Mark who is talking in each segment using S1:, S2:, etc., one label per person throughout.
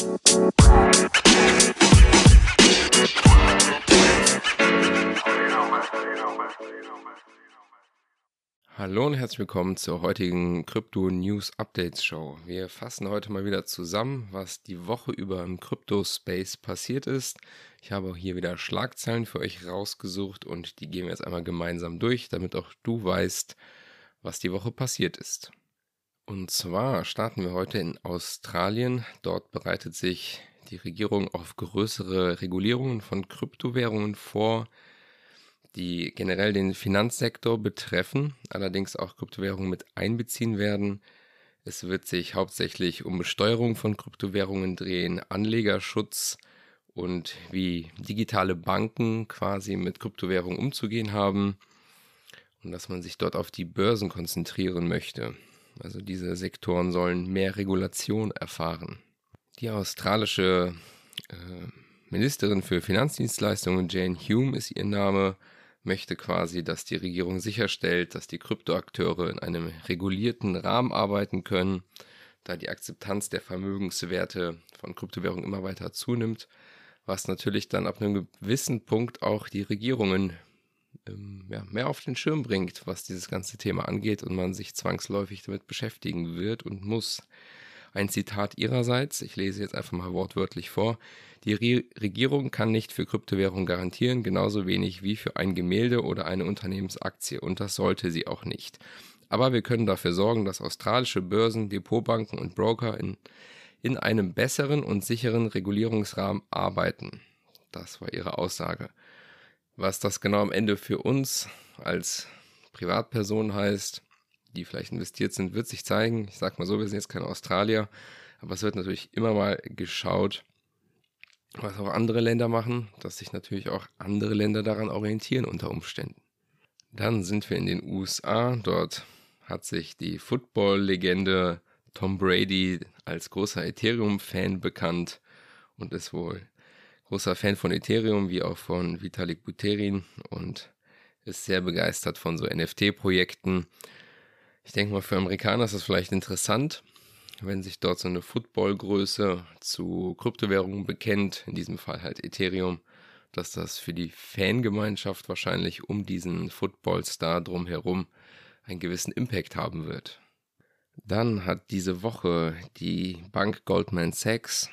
S1: Hallo und herzlich willkommen zur heutigen Crypto News Updates Show. Wir fassen heute mal wieder zusammen, was die Woche über im Crypto Space passiert ist. Ich habe hier wieder Schlagzeilen für euch rausgesucht und die gehen wir jetzt einmal gemeinsam durch, damit auch du weißt, was die Woche passiert ist. Und zwar starten wir heute in Australien. Dort bereitet sich die Regierung auf größere Regulierungen von Kryptowährungen vor die generell den Finanzsektor betreffen, allerdings auch Kryptowährungen mit einbeziehen werden. Es wird sich hauptsächlich um Besteuerung von Kryptowährungen drehen, Anlegerschutz und wie digitale Banken quasi mit Kryptowährungen umzugehen haben und dass man sich dort auf die Börsen konzentrieren möchte. Also diese Sektoren sollen mehr Regulation erfahren. Die australische äh, Ministerin für Finanzdienstleistungen, Jane Hume ist ihr Name, möchte quasi, dass die Regierung sicherstellt, dass die Kryptoakteure in einem regulierten Rahmen arbeiten können, da die Akzeptanz der Vermögenswerte von Kryptowährungen immer weiter zunimmt, was natürlich dann ab einem gewissen Punkt auch die Regierungen ähm, ja, mehr auf den Schirm bringt, was dieses ganze Thema angeht und man sich zwangsläufig damit beschäftigen wird und muss. Ein Zitat ihrerseits, ich lese jetzt einfach mal wortwörtlich vor. Die Re Regierung kann nicht für Kryptowährungen garantieren, genauso wenig wie für ein Gemälde oder eine Unternehmensaktie und das sollte sie auch nicht. Aber wir können dafür sorgen, dass australische Börsen, Depotbanken und Broker in, in einem besseren und sicheren Regulierungsrahmen arbeiten. Das war ihre Aussage. Was das genau am Ende für uns als Privatperson heißt, die vielleicht investiert sind, wird sich zeigen. Ich sag mal so, wir sind jetzt keine Australier, aber es wird natürlich immer mal geschaut, was auch andere Länder machen, dass sich natürlich auch andere Länder daran orientieren unter Umständen. Dann sind wir in den USA. Dort hat sich die Football-Legende Tom Brady als großer Ethereum-Fan bekannt und ist wohl großer Fan von Ethereum wie auch von Vitalik Buterin und ist sehr begeistert von so NFT-Projekten. Ich denke mal, für Amerikaner ist das vielleicht interessant, wenn sich dort so eine Footballgröße zu Kryptowährungen bekennt, in diesem Fall halt Ethereum, dass das für die Fangemeinschaft wahrscheinlich um diesen Footballstar drumherum einen gewissen Impact haben wird. Dann hat diese Woche die Bank Goldman Sachs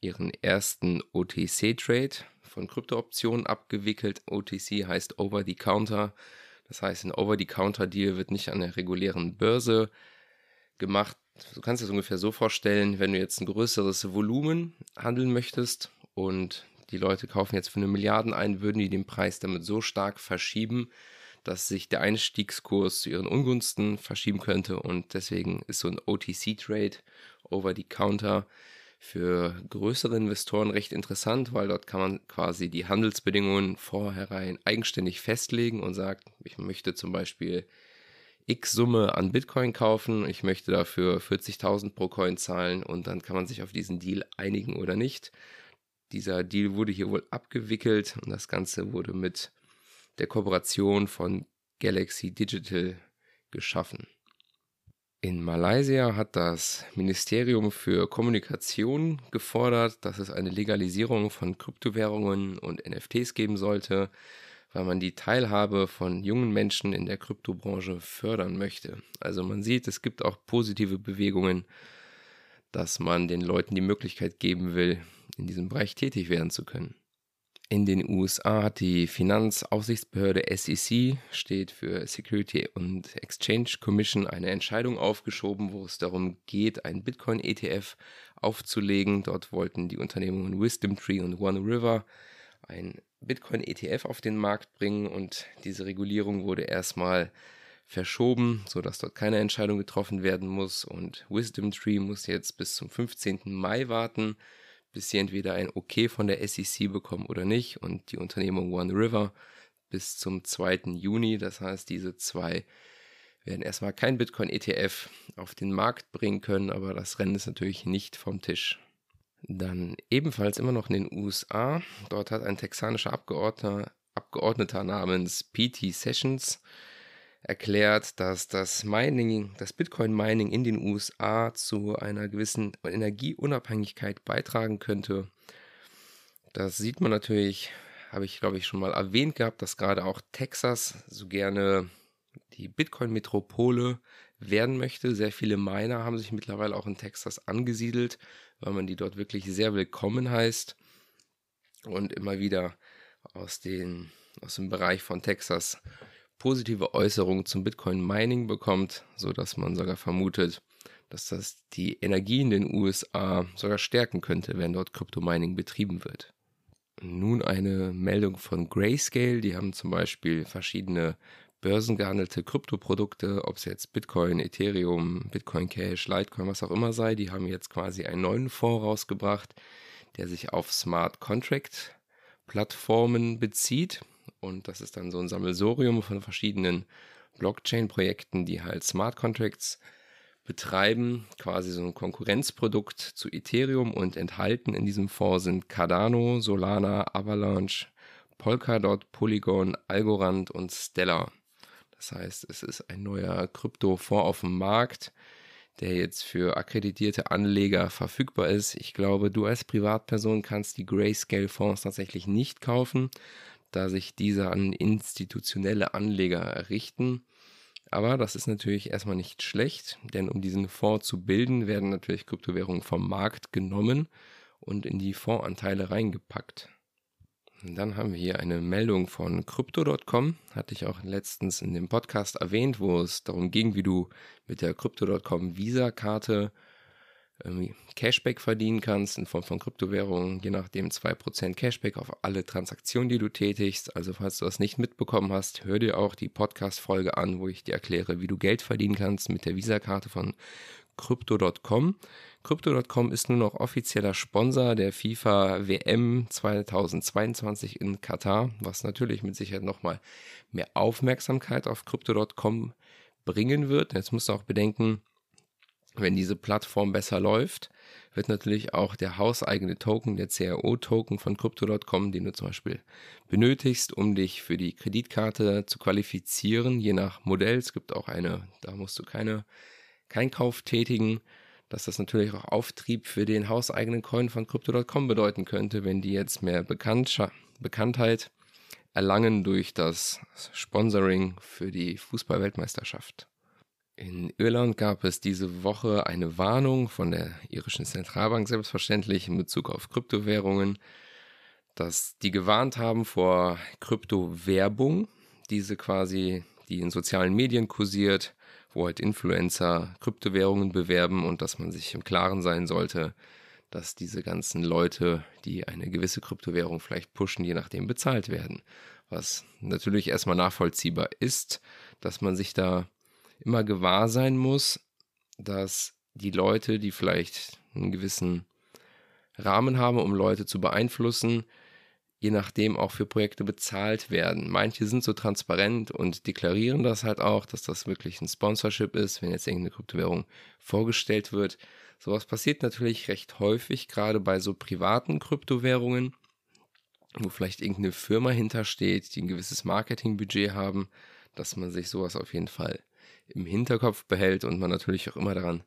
S1: ihren ersten OTC-Trade von Kryptooptionen abgewickelt. OTC heißt Over the Counter. Das heißt, ein Over-the-Counter-Deal wird nicht an der regulären Börse gemacht. Du kannst es ungefähr so vorstellen, wenn du jetzt ein größeres Volumen handeln möchtest und die Leute kaufen jetzt für eine Milliarde ein, würden die den Preis damit so stark verschieben, dass sich der Einstiegskurs zu ihren Ungunsten verschieben könnte und deswegen ist so ein OTC-Trade, Over-the-Counter, für größere Investoren recht interessant, weil dort kann man quasi die Handelsbedingungen vorherein eigenständig festlegen und sagt, ich möchte zum Beispiel X Summe an Bitcoin kaufen, ich möchte dafür 40.000 pro Coin zahlen und dann kann man sich auf diesen Deal einigen oder nicht. Dieser Deal wurde hier wohl abgewickelt und das Ganze wurde mit der Kooperation von Galaxy Digital geschaffen. In Malaysia hat das Ministerium für Kommunikation gefordert, dass es eine Legalisierung von Kryptowährungen und NFTs geben sollte, weil man die Teilhabe von jungen Menschen in der Kryptobranche fördern möchte. Also man sieht, es gibt auch positive Bewegungen, dass man den Leuten die Möglichkeit geben will, in diesem Bereich tätig werden zu können. In den USA hat die Finanzaufsichtsbehörde SEC, steht für Security and Exchange Commission, eine Entscheidung aufgeschoben, wo es darum geht, einen Bitcoin-ETF aufzulegen. Dort wollten die Unternehmungen Wisdom Tree und One River ein Bitcoin-ETF auf den Markt bringen und diese Regulierung wurde erstmal verschoben, sodass dort keine Entscheidung getroffen werden muss und Wisdom Tree muss jetzt bis zum 15. Mai warten bis sie entweder ein Okay von der SEC bekommen oder nicht und die Unternehmung One River bis zum 2. Juni. Das heißt, diese zwei werden erstmal kein Bitcoin-ETF auf den Markt bringen können, aber das Rennen ist natürlich nicht vom Tisch. Dann ebenfalls immer noch in den USA. Dort hat ein texanischer Abgeordneter, Abgeordneter namens P.T. Sessions erklärt, dass das Mining, das Bitcoin-Mining in den USA zu einer gewissen Energieunabhängigkeit beitragen könnte. Das sieht man natürlich, habe ich glaube ich schon mal erwähnt gehabt, dass gerade auch Texas so gerne die Bitcoin-Metropole werden möchte. Sehr viele Miner haben sich mittlerweile auch in Texas angesiedelt, weil man die dort wirklich sehr willkommen heißt und immer wieder aus, den, aus dem Bereich von Texas positive Äußerungen zum Bitcoin-Mining bekommt, sodass man sogar vermutet, dass das die Energie in den USA sogar stärken könnte, wenn dort Kryptomining betrieben wird. Nun eine Meldung von Grayscale, die haben zum Beispiel verschiedene börsengehandelte Kryptoprodukte, ob es jetzt Bitcoin, Ethereum, Bitcoin Cash, Litecoin, was auch immer sei, die haben jetzt quasi einen neuen Fonds rausgebracht, der sich auf Smart Contract Plattformen bezieht. Und das ist dann so ein Sammelsorium von verschiedenen Blockchain-Projekten, die halt Smart Contracts betreiben, quasi so ein Konkurrenzprodukt zu Ethereum und enthalten in diesem Fonds sind Cardano, Solana, Avalanche, Polkadot, Polygon, Algorand und Stellar. Das heißt, es ist ein neuer Kryptofonds auf dem Markt, der jetzt für akkreditierte Anleger verfügbar ist. Ich glaube, du als Privatperson kannst die Grayscale-Fonds tatsächlich nicht kaufen, da sich diese an institutionelle Anleger richten. Aber das ist natürlich erstmal nicht schlecht, denn um diesen Fonds zu bilden, werden natürlich Kryptowährungen vom Markt genommen und in die Fondsanteile reingepackt. Dann haben wir hier eine Meldung von Crypto.com, hatte ich auch letztens in dem Podcast erwähnt, wo es darum ging, wie du mit der Crypto.com Visa-Karte Cashback verdienen kannst in Form von Kryptowährungen, je nachdem 2% Cashback auf alle Transaktionen, die du tätigst. Also falls du das nicht mitbekommen hast, hör dir auch die Podcast-Folge an, wo ich dir erkläre, wie du Geld verdienen kannst mit der Visa-Karte von Crypto.com. Crypto.com ist nun noch offizieller Sponsor der FIFA WM 2022 in Katar, was natürlich mit Sicherheit nochmal mehr Aufmerksamkeit auf Crypto.com bringen wird. Jetzt musst du auch bedenken, wenn diese Plattform besser läuft, wird natürlich auch der hauseigene Token, der CRO-Token von Crypto.com, den du zum Beispiel benötigst, um dich für die Kreditkarte zu qualifizieren, je nach Modell. Es gibt auch eine, da musst du keine, keinen Kauf tätigen dass das natürlich auch Auftrieb für den hauseigenen Coin von Crypto.com bedeuten könnte, wenn die jetzt mehr Bekanntheit erlangen durch das Sponsoring für die Fußballweltmeisterschaft. In Irland gab es diese Woche eine Warnung von der irischen Zentralbank selbstverständlich in Bezug auf Kryptowährungen, dass die gewarnt haben vor Kryptowerbung, diese quasi, die in sozialen Medien kursiert, wo halt Influencer Kryptowährungen bewerben und dass man sich im Klaren sein sollte, dass diese ganzen Leute, die eine gewisse Kryptowährung vielleicht pushen, je nachdem bezahlt werden. Was natürlich erstmal nachvollziehbar ist, dass man sich da immer gewahr sein muss, dass die Leute, die vielleicht einen gewissen Rahmen haben, um Leute zu beeinflussen, je nachdem auch für Projekte bezahlt werden. Manche sind so transparent und deklarieren das halt auch, dass das wirklich ein Sponsorship ist, wenn jetzt irgendeine Kryptowährung vorgestellt wird. Sowas passiert natürlich recht häufig, gerade bei so privaten Kryptowährungen, wo vielleicht irgendeine Firma hintersteht, die ein gewisses Marketingbudget haben, dass man sich sowas auf jeden Fall im Hinterkopf behält und man natürlich auch immer daran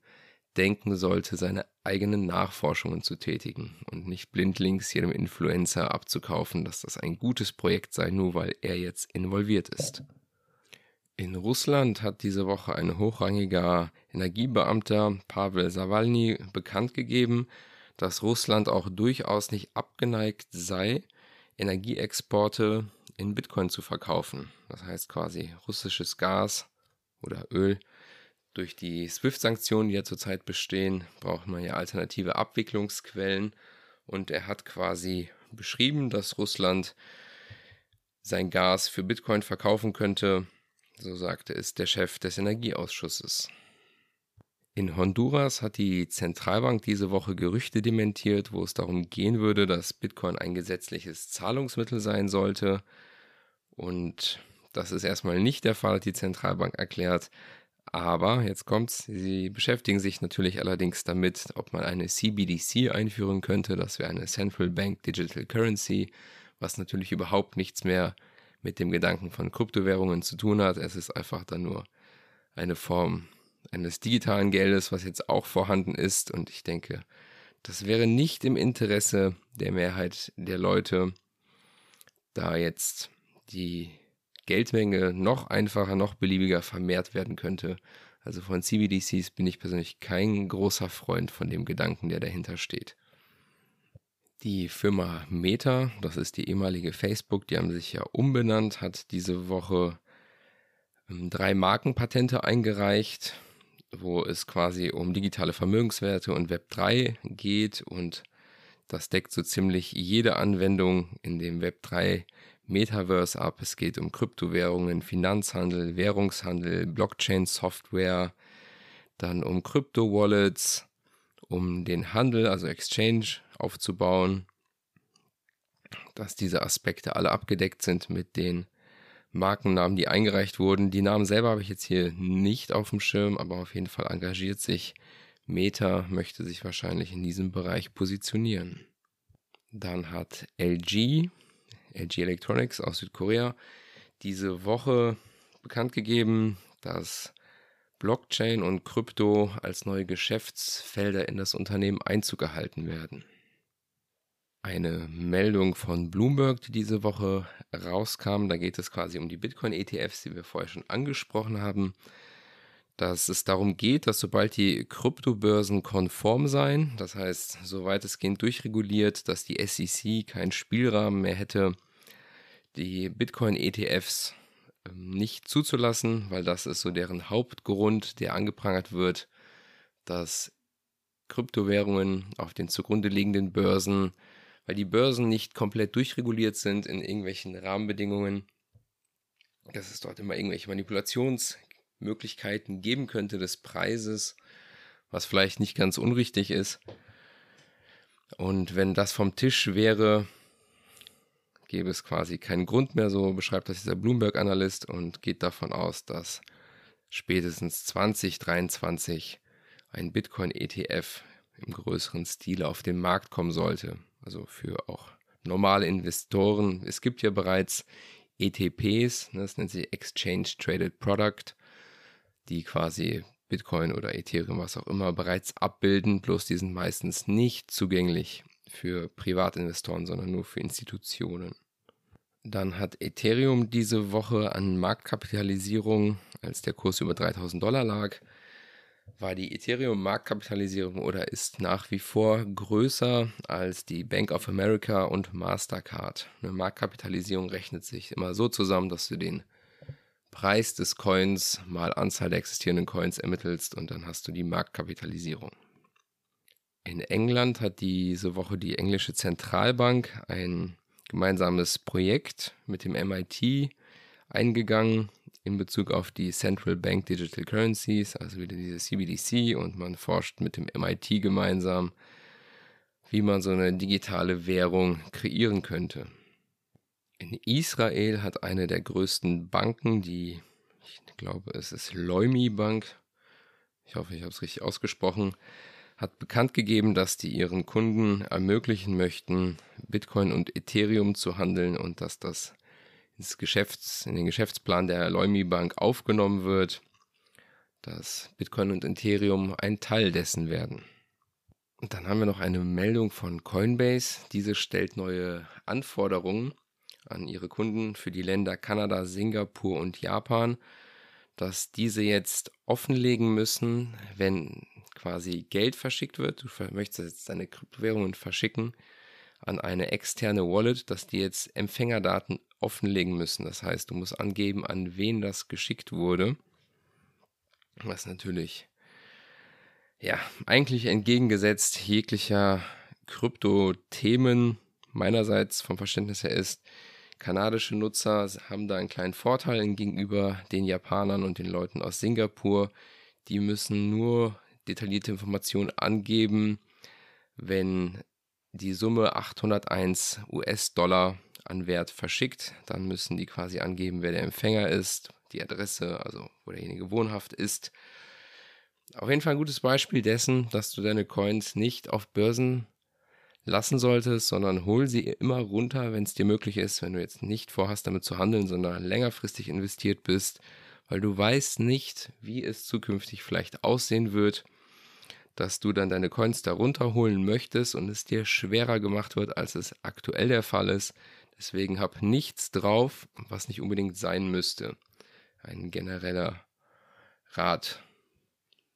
S1: denken sollte, seine eigenen Nachforschungen zu tätigen und nicht blindlings jedem Influencer abzukaufen, dass das ein gutes Projekt sei, nur weil er jetzt involviert ist. In Russland hat diese Woche ein hochrangiger Energiebeamter Pavel Sawalny bekannt gegeben, dass Russland auch durchaus nicht abgeneigt sei, Energieexporte in Bitcoin zu verkaufen. Das heißt quasi russisches Gas oder Öl durch die SWIFT-Sanktionen, die ja zurzeit bestehen, braucht man ja alternative Abwicklungsquellen. Und er hat quasi beschrieben, dass Russland sein Gas für Bitcoin verkaufen könnte. So sagte es der Chef des Energieausschusses. In Honduras hat die Zentralbank diese Woche Gerüchte dementiert, wo es darum gehen würde, dass Bitcoin ein gesetzliches Zahlungsmittel sein sollte. Und das ist erstmal nicht der Fall, hat die Zentralbank erklärt. Aber jetzt kommt's, sie beschäftigen sich natürlich allerdings damit, ob man eine CBDC einführen könnte. Das wäre eine Central Bank Digital Currency, was natürlich überhaupt nichts mehr mit dem Gedanken von Kryptowährungen zu tun hat. Es ist einfach dann nur eine Form eines digitalen Geldes, was jetzt auch vorhanden ist. Und ich denke, das wäre nicht im Interesse der Mehrheit der Leute, da jetzt die Geldmenge noch einfacher, noch beliebiger vermehrt werden könnte. Also von CBDCs bin ich persönlich kein großer Freund von dem Gedanken, der dahinter steht. Die Firma Meta, das ist die ehemalige Facebook, die haben sich ja umbenannt, hat diese Woche ähm, drei Markenpatente eingereicht, wo es quasi um digitale Vermögenswerte und Web3 geht und das deckt so ziemlich jede Anwendung in dem Web3 Metaverse ab. Es geht um Kryptowährungen, Finanzhandel, Währungshandel, Blockchain-Software, dann um Krypto-Wallets, um den Handel, also Exchange aufzubauen, dass diese Aspekte alle abgedeckt sind mit den Markennamen, die eingereicht wurden. Die Namen selber habe ich jetzt hier nicht auf dem Schirm, aber auf jeden Fall engagiert sich Meta, möchte sich wahrscheinlich in diesem Bereich positionieren. Dann hat LG, LG Electronics aus Südkorea, diese Woche bekannt gegeben, dass Blockchain und Krypto als neue Geschäftsfelder in das Unternehmen Einzug gehalten werden eine Meldung von Bloomberg, die diese Woche rauskam. Da geht es quasi um die Bitcoin-ETFs, die wir vorher schon angesprochen haben. Dass es darum geht, dass sobald die Kryptobörsen konform seien, das heißt, soweit es geht durchreguliert, dass die SEC keinen Spielrahmen mehr hätte, die Bitcoin-ETFs ähm, nicht zuzulassen, weil das ist so deren Hauptgrund, der angeprangert wird, dass Kryptowährungen auf den zugrunde liegenden Börsen weil die Börsen nicht komplett durchreguliert sind in irgendwelchen Rahmenbedingungen, dass es dort immer irgendwelche Manipulationsmöglichkeiten geben könnte des Preises, was vielleicht nicht ganz unrichtig ist. Und wenn das vom Tisch wäre, gäbe es quasi keinen Grund mehr, so beschreibt das dieser Bloomberg-Analyst und geht davon aus, dass spätestens 2023 ein Bitcoin-ETF im größeren Stil auf den Markt kommen sollte also für auch normale Investoren. Es gibt ja bereits ETPs, ne, das nennt sich Exchange Traded Product, die quasi Bitcoin oder Ethereum, was auch immer, bereits abbilden, bloß die sind meistens nicht zugänglich für Privatinvestoren, sondern nur für Institutionen. Dann hat Ethereum diese Woche an Marktkapitalisierung, als der Kurs über 3000 Dollar lag, war die Ethereum-Marktkapitalisierung oder ist nach wie vor größer als die Bank of America und Mastercard. Eine Marktkapitalisierung rechnet sich immer so zusammen, dass du den Preis des Coins mal Anzahl der existierenden Coins ermittelst und dann hast du die Marktkapitalisierung. In England hat diese Woche die englische Zentralbank ein gemeinsames Projekt mit dem MIT eingegangen, in Bezug auf die Central Bank Digital Currencies, also wieder diese CBDC, und man forscht mit dem MIT gemeinsam, wie man so eine digitale Währung kreieren könnte. In Israel hat eine der größten Banken, die, ich glaube, es ist Leumi Bank, ich hoffe, ich habe es richtig ausgesprochen, hat bekannt gegeben, dass die ihren Kunden ermöglichen möchten, Bitcoin und Ethereum zu handeln und dass das ins Geschäfts-, in den Geschäftsplan der Leumi Bank aufgenommen wird, dass Bitcoin und Ethereum ein Teil dessen werden. Und dann haben wir noch eine Meldung von Coinbase. Diese stellt neue Anforderungen an ihre Kunden für die Länder Kanada, Singapur und Japan, dass diese jetzt offenlegen müssen, wenn quasi Geld verschickt wird. Du möchtest jetzt deine Kryptowährungen verschicken an eine externe Wallet, dass die jetzt Empfängerdaten offenlegen müssen. Das heißt, du musst angeben, an wen das geschickt wurde. Was natürlich, ja, eigentlich entgegengesetzt jeglicher Krypto-Themen meinerseits vom Verständnis her ist, kanadische Nutzer haben da einen kleinen Vorteil gegenüber den Japanern und den Leuten aus Singapur. Die müssen nur detaillierte Informationen angeben, wenn die Summe 801 US-Dollar an Wert verschickt. Dann müssen die quasi angeben, wer der Empfänger ist, die Adresse, also wo derjenige wohnhaft ist. Auf jeden Fall ein gutes Beispiel dessen, dass du deine Coins nicht auf Börsen lassen solltest, sondern hol sie immer runter, wenn es dir möglich ist, wenn du jetzt nicht vorhast, damit zu handeln, sondern längerfristig investiert bist, weil du weißt nicht, wie es zukünftig vielleicht aussehen wird, dass du dann deine Coins da runterholen möchtest und es dir schwerer gemacht wird, als es aktuell der Fall ist. Deswegen hab nichts drauf, was nicht unbedingt sein müsste. Ein genereller Rat.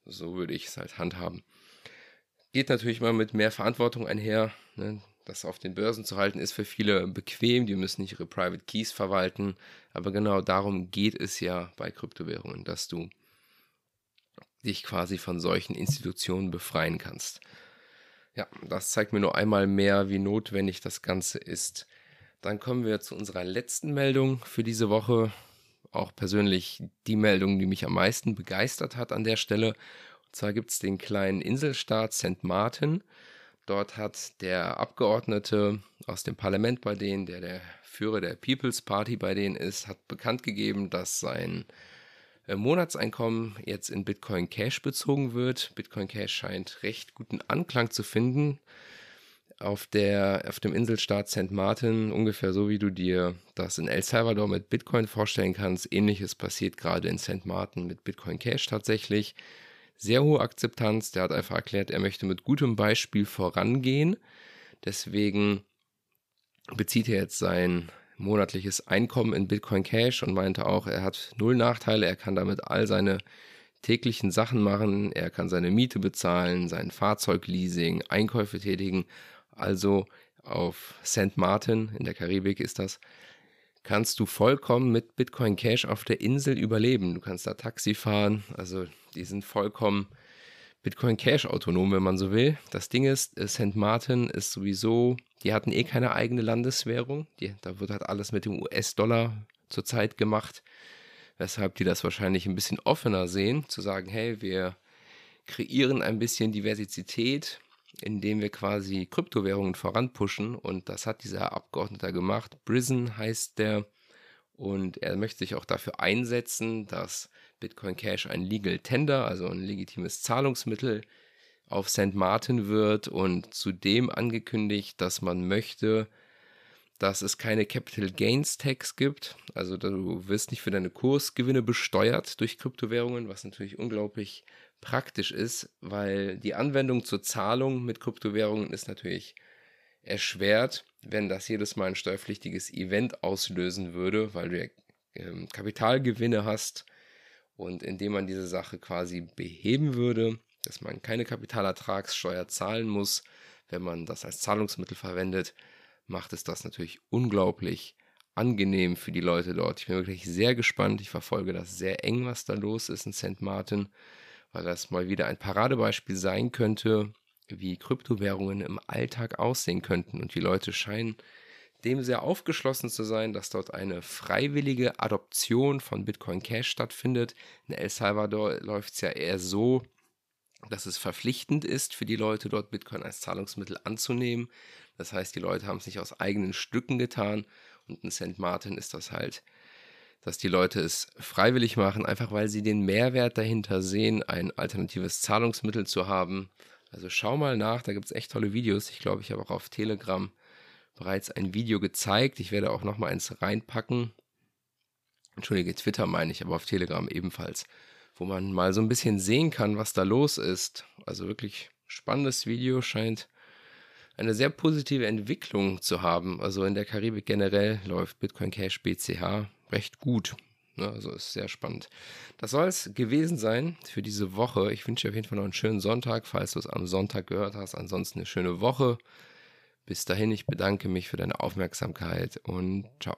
S1: So würde ich es halt handhaben geht natürlich mal mit mehr Verantwortung einher. Ne? Das auf den Börsen zu halten ist für viele bequem, die müssen nicht ihre Private Keys verwalten. Aber genau darum geht es ja bei Kryptowährungen, dass du dich quasi von solchen Institutionen befreien kannst. Ja, das zeigt mir nur einmal mehr, wie notwendig das Ganze ist. Dann kommen wir zu unserer letzten Meldung für diese Woche. Auch persönlich die Meldung, die mich am meisten begeistert hat an der Stelle. Und zwar gibt es den kleinen Inselstaat St. Martin. Dort hat der Abgeordnete aus dem Parlament bei denen, der der Führer der People's Party bei denen ist, hat bekannt gegeben, dass sein äh, Monatseinkommen jetzt in Bitcoin Cash bezogen wird. Bitcoin Cash scheint recht guten Anklang zu finden auf, der, auf dem Inselstaat St. Martin, ungefähr so wie du dir das in El Salvador mit Bitcoin vorstellen kannst. Ähnliches passiert gerade in St. Martin mit Bitcoin Cash tatsächlich sehr hohe Akzeptanz. Der hat einfach erklärt, er möchte mit gutem Beispiel vorangehen. Deswegen bezieht er jetzt sein monatliches Einkommen in Bitcoin Cash und meinte auch, er hat null Nachteile, er kann damit all seine täglichen Sachen machen, er kann seine Miete bezahlen, sein Fahrzeugleasing, Einkäufe tätigen. Also auf St. Martin in der Karibik ist das, kannst du vollkommen mit Bitcoin Cash auf der Insel überleben. Du kannst da Taxi fahren, also die sind vollkommen Bitcoin Cash autonom, wenn man so will. Das Ding ist, äh, St. Martin ist sowieso, die hatten eh keine eigene Landeswährung. Die, da wird halt alles mit dem US-Dollar zurzeit gemacht. Weshalb die das wahrscheinlich ein bisschen offener sehen, zu sagen, hey, wir kreieren ein bisschen Diversität indem wir quasi Kryptowährungen voranpushen. Und das hat dieser Abgeordneter gemacht. Brisen heißt der. Und er möchte sich auch dafür einsetzen, dass Bitcoin Cash ein Legal Tender, also ein legitimes Zahlungsmittel auf St. Martin wird und zudem angekündigt, dass man möchte, dass es keine Capital Gains Tax gibt. Also du wirst nicht für deine Kursgewinne besteuert durch Kryptowährungen, was natürlich unglaublich praktisch ist, weil die Anwendung zur Zahlung mit Kryptowährungen ist natürlich erschwert, wenn das jedes Mal ein steuerpflichtiges Event auslösen würde, weil du ja ähm, Kapitalgewinne hast und indem man diese Sache quasi beheben würde, dass man keine Kapitalertragssteuer zahlen muss, wenn man das als Zahlungsmittel verwendet, macht es das natürlich unglaublich angenehm für die Leute dort. Ich bin wirklich sehr gespannt. Ich verfolge das sehr eng, was da los ist in St. Martin weil das mal wieder ein Paradebeispiel sein könnte, wie Kryptowährungen im Alltag aussehen könnten. Und die Leute scheinen dem sehr aufgeschlossen zu sein, dass dort eine freiwillige Adoption von Bitcoin Cash stattfindet. In El Salvador läuft es ja eher so, dass es verpflichtend ist für die Leute dort Bitcoin als Zahlungsmittel anzunehmen. Das heißt, die Leute haben es nicht aus eigenen Stücken getan und in St. Martin ist das halt dass die Leute es freiwillig machen, einfach weil sie den Mehrwert dahinter sehen, ein alternatives Zahlungsmittel zu haben. Also schau mal nach, da gibt es echt tolle Videos. Ich glaube, ich habe auch auf Telegram bereits ein Video gezeigt. Ich werde auch noch mal eins reinpacken. Entschuldige, Twitter meine ich, aber auf Telegram ebenfalls, wo man mal so ein bisschen sehen kann, was da los ist. Also wirklich spannendes Video, scheint eine sehr positive Entwicklung zu haben. Also in der Karibik generell läuft Bitcoin Cash BCH recht gut. Ne? Also ist sehr spannend. Das soll es gewesen sein für diese Woche. Ich wünsche dir auf jeden Fall noch einen schönen Sonntag, falls du es am Sonntag gehört hast. Ansonsten eine schöne Woche. Bis dahin, ich bedanke mich für deine Aufmerksamkeit und ciao.